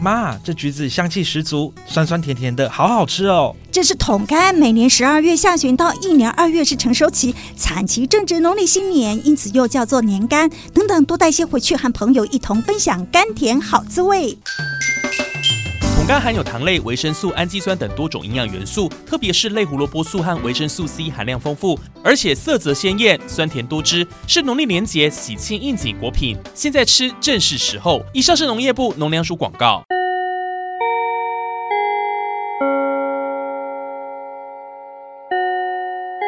妈，这橘子香气十足，酸酸甜甜的，好好吃哦。这是桶柑，每年十二月下旬到一年二月是成熟期，产期正值农历新年，因此又叫做年柑。等等，多带些回去，和朋友一同分享甘甜好滋味。桶柑含有糖类、维生素、氨基酸等多种营养元素，特别是类胡萝卜素和维生素 C 含量丰富，而且色泽鲜艳、酸甜多汁，是农历年节喜庆应景果品。现在吃正是时候。以上是农业部农粮署广告。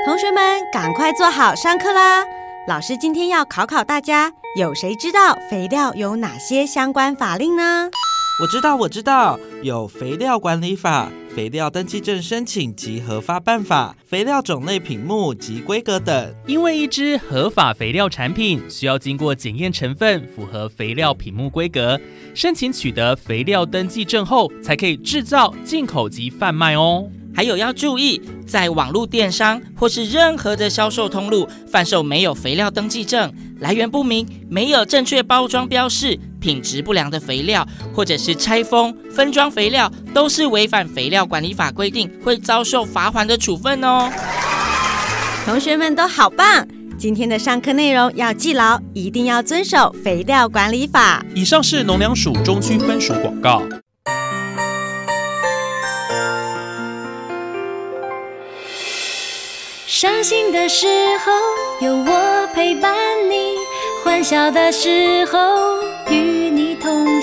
同学们，赶快坐好，上课啦！老师今天要考考大家，有谁知道肥料有哪些相关法令呢？我知道，我知道，有肥料管理法、肥料登记证申请及核发办法、肥料种类品目及规格等。因为一支合法肥料产品需要经过检验成分，符合肥料品目规格，申请取得肥料登记证后，才可以制造、进口及贩卖哦。还有要注意，在网络电商或是任何的销售通路贩售没有肥料登记证、来源不明、没有正确包装标示。品质不良的肥料，或者是拆封分装肥料，都是违反肥料管理法规定，会遭受罚款的处分哦。同学们都好棒，今天的上课内容要记牢，一定要遵守肥料管理法。以上是农粮署中区分署广告。伤心的时候有我陪伴你，欢笑的时候。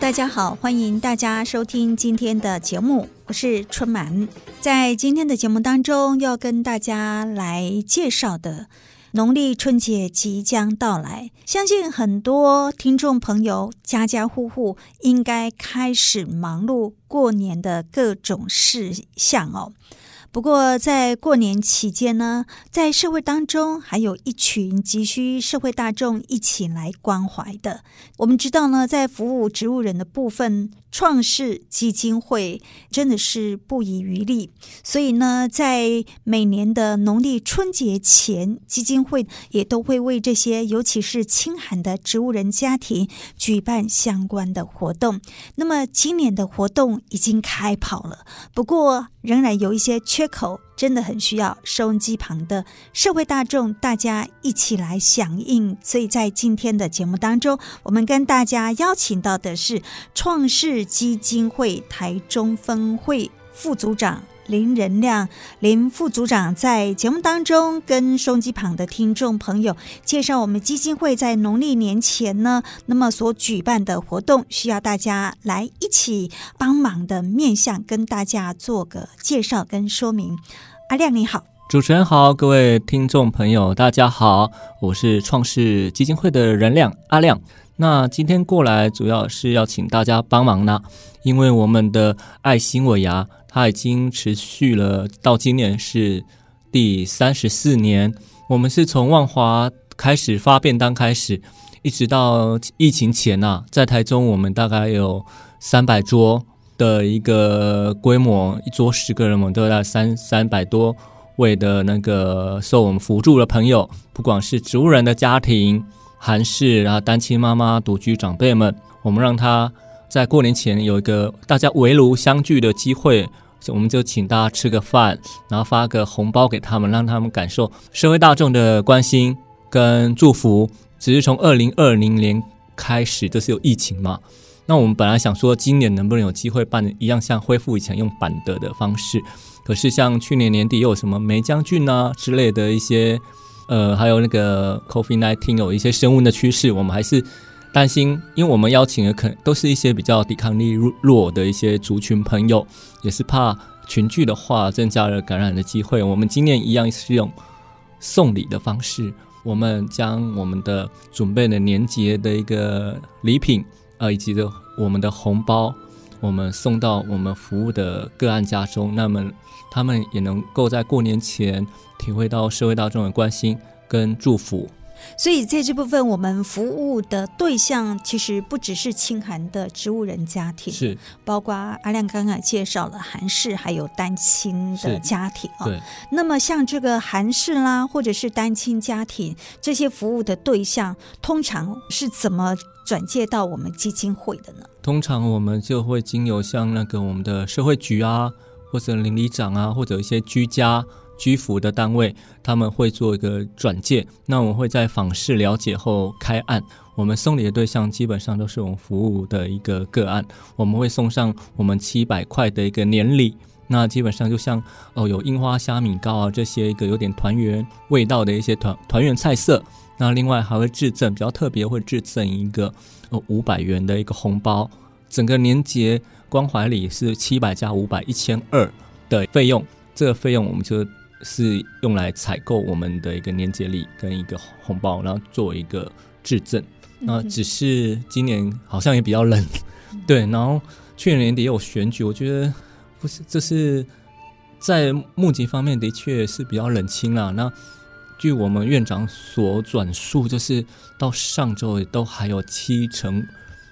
大家好，欢迎大家收听今天的节目，我是春满。在今天的节目当中，要跟大家来介绍的农历春节即将到来，相信很多听众朋友家家户户应该开始忙碌过年的各种事项哦。不过，在过年期间呢，在社会当中还有一群急需社会大众一起来关怀的。我们知道呢，在服务植物人的部分。创世基金会真的是不遗余力，所以呢，在每年的农历春节前，基金会也都会为这些尤其是清寒的植物人家庭举办相关的活动。那么今年的活动已经开跑了，不过仍然有一些缺口。真的很需要收音机旁的社会大众，大家一起来响应。所以在今天的节目当中，我们跟大家邀请到的是创世基金会台中分会副组长林仁亮。林副组长在节目当中跟收音机旁的听众朋友介绍我们基金会在农历年前呢，那么所举办的活动，需要大家来一起帮忙的面向，跟大家做个介绍跟说明。阿亮你好，主持人好，各位听众朋友大家好，我是创世基金会的仁亮阿亮。那今天过来主要是要请大家帮忙呢，因为我们的爱心尾牙它已经持续了到今年是第三十四年，我们是从万华开始发便当开始，一直到疫情前呐、在台中我们大概有三百桌。的一个规模，一桌十个人，我们都在三三百多位的那个受我们辅助的朋友，不管是植物人的家庭、还是，然后单亲妈妈、独居长辈们，我们让他在过年前有一个大家围炉相聚的机会，我们就请大家吃个饭，然后发个红包给他们，让他们感受社会大众的关心跟祝福。只是从二零二零年开始，就是有疫情嘛？那我们本来想说，今年能不能有机会办一样像恢复以前用板德的方式？可是像去年年底又有什么梅将军啊之类的一些，呃，还有那个 COVID-19 有一些升温的趋势，我们还是担心，因为我们邀请的可都是一些比较抵抗力弱的一些族群朋友，也是怕群聚的话增加了感染的机会。我们今年一样是用送礼的方式，我们将我们的准备的年节的一个礼品，呃，以及的我们的红包，我们送到我们服务的个案家中，那么他们也能够在过年前体会到社会大众的关心跟祝福。所以在这部分，我们服务的对象其实不只是清寒的植物人家庭，是包括阿亮刚刚介绍了韩式，还有单亲的家庭啊。对，那么像这个韩式啦，或者是单亲家庭这些服务的对象，通常是怎么转介到我们基金会的呢？通常我们就会经由像那个我们的社会局啊，或者邻里长啊，或者一些居家。居服的单位，他们会做一个转介，那我们会在访视了解后开案。我们送礼的对象基本上都是我们服务的一个个案，我们会送上我们七百块的一个年礼。那基本上就像哦，有樱花虾米糕啊这些一个有点团圆味道的一些团团圆菜色。那另外还会制赠比较特别，会制赠一个哦五百元的一个红包。整个年节关怀礼是七百加五百一千二的费用，这个费用我们就。是用来采购我们的一个年节礼跟一个红包，然后作为一个质证。那只是今年好像也比较冷，对。然后去年年底也有选举，我觉得不是，这是在募集方面的确是比较冷清啦。那据我们院长所转述，就是到上周都还有七成。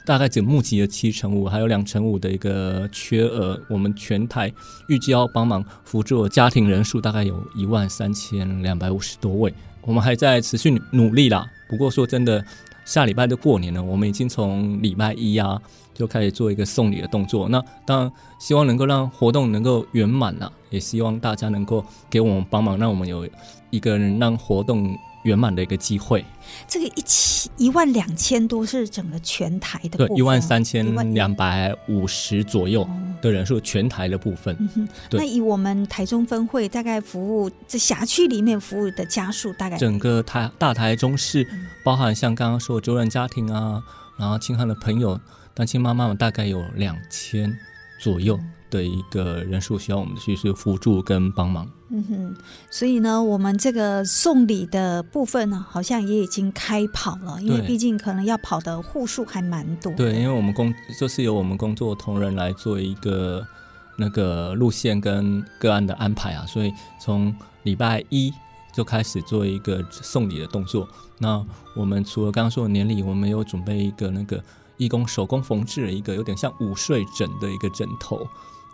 大概只募集了七成五，还有两成五的一个缺额。我们全台预计要帮忙扶助的家庭人数大概有一万三千两百五十多位。我们还在持续努力啦。不过说真的，下礼拜就过年了，我们已经从礼拜一啊就开始做一个送礼的动作。那当然希望能够让活动能够圆满啦，也希望大家能够给我们帮忙，让我们有一个人让活动。圆满的一个机会，这个一千一万两千多是整个全台的，对，一万三千两百五十左右的人数，全台的部分。嗯、那以我们台中分会大概服务这辖区里面服务的家属，大概？整个台大台中市，包含像刚刚说的周人家庭啊，然后清寒的朋友、单亲妈妈们，大概有两千左右。嗯的一个人数需要我们去是辅助跟帮忙。嗯哼，所以呢，我们这个送礼的部分呢，好像也已经开跑了，因为毕竟可能要跑的户数还蛮多。对，因为我们工就是由我们工作同仁来做一个那个路线跟个案的安排啊，所以从礼拜一就开始做一个送礼的动作。那我们除了刚刚说的年礼，我们有准备一个那个义工手工缝制了一个有点像午睡枕的一个枕头。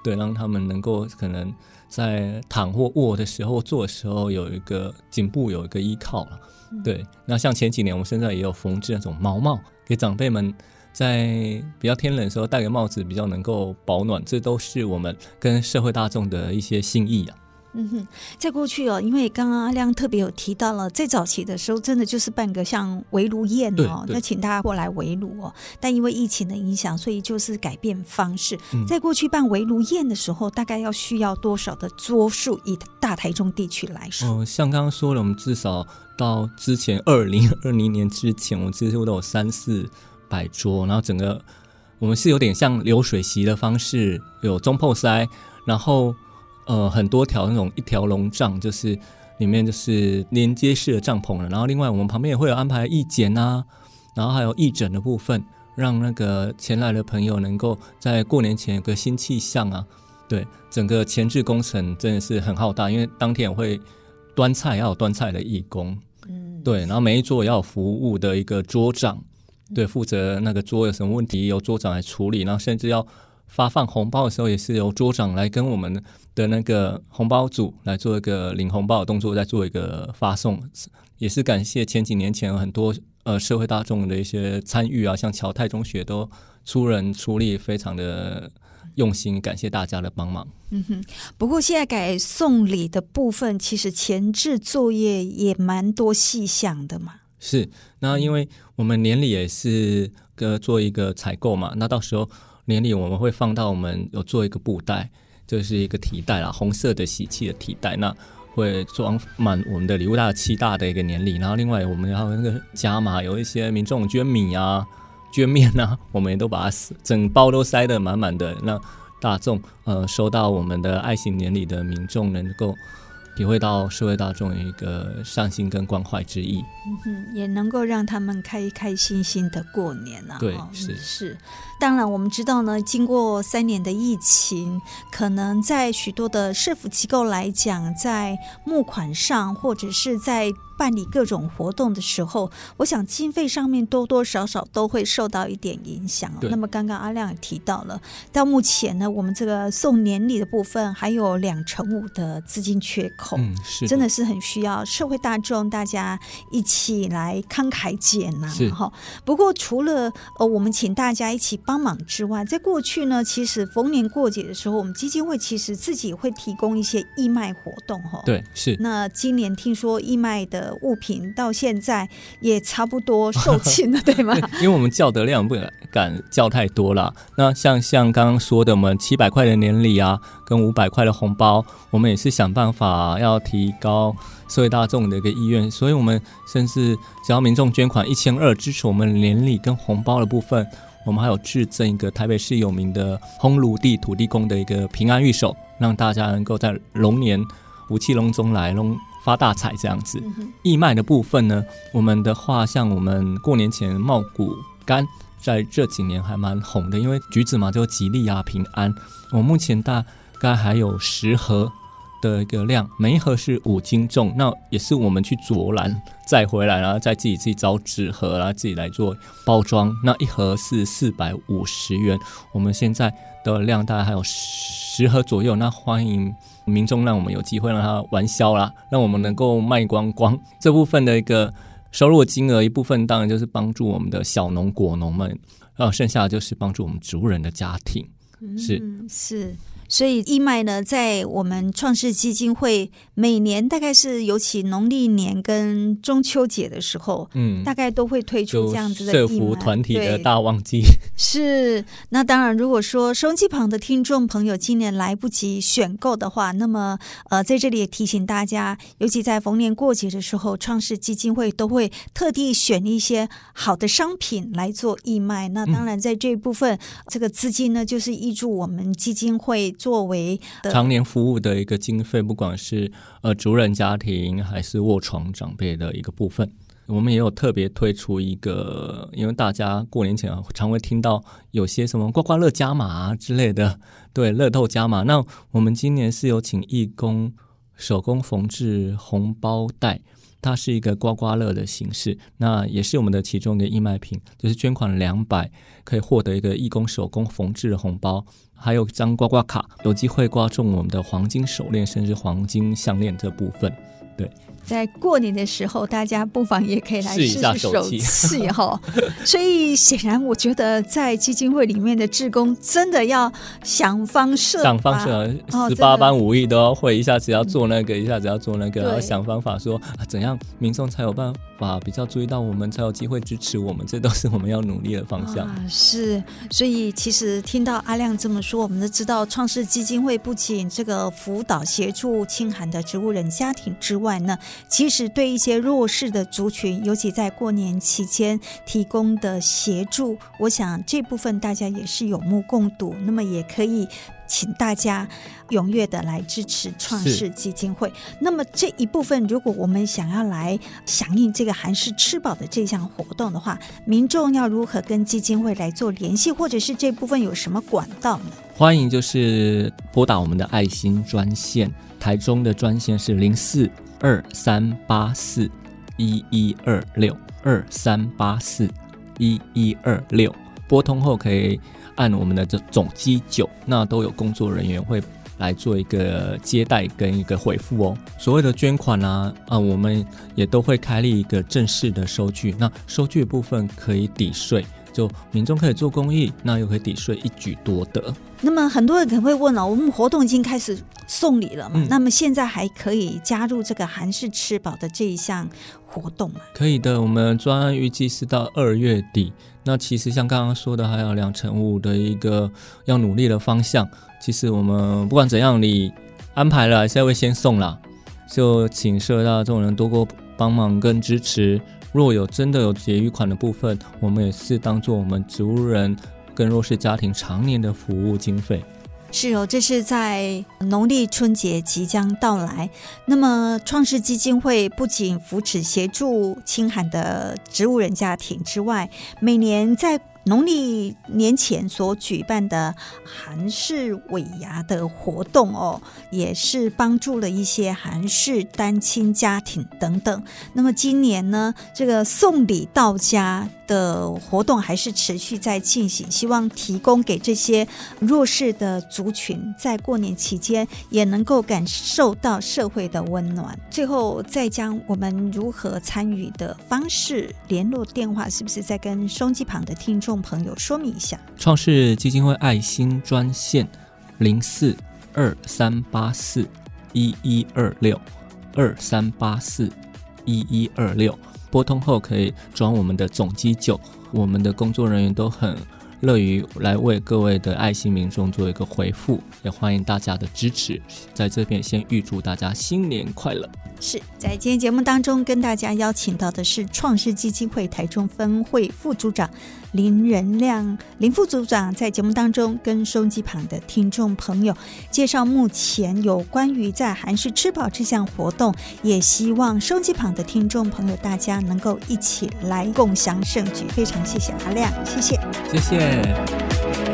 对，让他们能够可能在躺或卧的时候、坐的时候有一个颈部有一个依靠了。对，那像前几年我们现在也有缝制那种毛帽，给长辈们在比较天冷的时候戴个帽子，比较能够保暖。这都是我们跟社会大众的一些心意啊。嗯哼，在过去哦，因为刚刚阿亮特别有提到了，在早期的时候，真的就是办个像围炉宴哦，那请大家过来围炉哦。但因为疫情的影响，所以就是改变方式。嗯、在过去办围炉宴的时候，大概要需要多少的桌数？以大台中地区来说，嗯，像刚刚说了，我们至少到之前二零 二零年之前，我们几乎都有三四百桌，然后整个我们是有点像流水席的方式，有中破塞，然后。呃，很多条那种一条龙帐，就是里面就是连接式的帐篷了。然后另外我们旁边也会有安排义剪啊，然后还有义诊的部分，让那个前来的朋友能够在过年前有个新气象啊。对，整个前置工程真的是很浩大，因为当天会端菜，要有端菜的义工，嗯，对，然后每一桌也要有服务的一个桌长，对，负责那个桌有什么问题由桌长来处理，然后甚至要。发放红包的时候，也是由桌长来跟我们的那个红包组来做一个领红包的动作，再做一个发送。也是感谢前几年前有很多呃社会大众的一些参与啊，像侨泰中学都出人出力，非常的用心，感谢大家的帮忙。嗯哼，不过现在改送礼的部分，其实前置作业也蛮多细项的嘛。是，那因为我们年礼也是个做一个采购嘛，那到时候。年礼我们会放到我们有做一个布袋，就是一个提袋啦，红色的喜气的提袋，那会装满我们的礼物大七大的一个年礼。然后另外我们要那个加码，有一些民众捐米啊、捐面啊，我们也都把它整包都塞得满满的，让大众呃收到我们的爱心年礼的民众能够体会到社会大众的一个善心跟关怀之意，嗯哼，也能够让他们开开心心的过年啊。对，哦、是是。当然，我们知道呢，经过三年的疫情，可能在许多的社福机构来讲，在募款上或者是在办理各种活动的时候，我想经费上面多多少少都会受到一点影响。那么刚刚阿亮也提到了，到目前呢，我们这个送年礼的部分还有两成五的资金缺口，嗯，是真的是很需要社会大众大家一起来慷慨解囊哈。不过除了呃我们请大家一起帮忙之外，在过去呢，其实逢年过节的时候，我们基金会其实自己会提供一些义卖活动哈。对，是。那今年听说义卖的物品到现在也差不多售罄了，对吗？因为我们叫的量不敢叫太多了。那像像刚刚说的，我们七百块的年礼啊，跟五百块的红包，我们也是想办法要提高社会大众的一个意愿，所以我们甚至只要民众捐款一千二支持我们年礼跟红包的部分。我们还有制赠一个台北市有名的烘炉地土地公的一个平安玉守，让大家能够在龙年福气龙中来，龙发大财这样子。义卖的部分呢，我们的话像我们过年前茂谷柑在这几年还蛮红的，因为橘子嘛就吉利啊平安。我目前大概还有十盒。的一个量，每一盒是五斤重，那也是我们去卓兰再回来，然后再自己自己找纸盒，然后自己来做包装。那一盒是四百五十元，我们现在的量大概还有十盒左右。那欢迎民众让我们有机会让他玩销啦，让我们能够卖光光。这部分的一个收入金额一部分，当然就是帮助我们的小农果农们，然后剩下的就是帮助我们植物人的家庭。是、是。所以义卖呢，在我们创世基金会每年大概是尤其农历年跟中秋节的时候，嗯，大概都会推出这样子的。社服团体的大旺季是。那当然，如果说收音机旁的听众朋友今年来不及选购的话，那么呃，在这里也提醒大家，尤其在逢年过节的时候，创世基金会都会特地选一些好的商品来做义卖。那当然，在这一部分，嗯、这个资金呢，就是挹注我们基金会。作为常年服务的一个经费，不管是呃主人家庭还是卧床长辈的一个部分，我们也有特别推出一个，因为大家过年前啊常会听到有些什么刮刮乐加码啊之类的，对，乐透加码。那我们今年是有请义工手工缝制红包袋。它是一个刮刮乐的形式，那也是我们的其中一个义卖品，就是捐款两百可以获得一个义工手工缝制的红包，还有张刮刮卡，有机会刮中我们的黄金手链，甚至黄金项链这部分，对。在过年的时候，大家不妨也可以来试试手气 哈。所以显然，我觉得在基金会里面的志工真的要想方设想方设十八般武艺都要会，一下子要做那个，一下子要做那个，然后想方法说啊，怎样民众才有办法比较注意到我们，才有机会支持我们，这都是我们要努力的方向。是，所以其实听到阿亮这么说，我们都知道创世基金会不仅这个辅导协助清寒的植物人家庭之外呢。其实对一些弱势的族群，尤其在过年期间提供的协助，我想这部分大家也是有目共睹。那么也可以请大家踊跃的来支持创世基金会。那么这一部分，如果我们想要来响应这个韩式吃饱的这项活动的话，民众要如何跟基金会来做联系，或者是这部分有什么管道呢？欢迎就是拨打我们的爱心专线，台中的专线是零四。二三八四一一二六二三八四一一二六，拨通后可以按我们的这总机九，那都有工作人员会来做一个接待跟一个回复哦。所谓的捐款啊，啊，我们也都会开立一个正式的收据，那收据部分可以抵税，就民众可以做公益，那又可以抵税，一举多得。那么很多人可能会问了，我们活动已经开始送礼了嘛？嗯、那么现在还可以加入这个韩式吃饱的这一项活动吗？可以的，我们专案预计是到二月底。那其实像刚刚说的，还有两成五的一个要努力的方向。其实我们不管怎样，你安排了还是会先送啦。就请社会大众人多多帮忙跟支持。若有真的有结余款的部分，我们也是当做我们植物人跟弱势家庭常年的服务经费，是哦，这是在农历春节即将到来。那么，创世基金会不仅扶持协助清寒的植物人家庭之外，每年在农历年前所举办的韩式尾牙的活动哦，也是帮助了一些韩式单亲家庭等等。那么今年呢，这个送礼到家的活动还是持续在进行，希望提供给这些弱势的族群，在过年期间也能够感受到社会的温暖。最后，再将我们如何参与的方式、联络电话，是不是再跟收音机旁的听众朋友说明一下，创世基金会爱心专线零四二三八四一一二六二三八四一一二六，拨通后可以转我们的总机九，我们的工作人员都很乐于来为各位的爱心民众做一个回复，也欢迎大家的支持。在这边先预祝大家新年快乐。是在今天节目当中跟大家邀请到的是创世基金会台中分会副组长林仁亮林副组长，在节目当中跟收机旁的听众朋友介绍目前有关于在韩式吃饱这项活动，也希望收机旁的听众朋友大家能够一起来共享盛举。非常谢谢阿亮，谢谢，谢谢。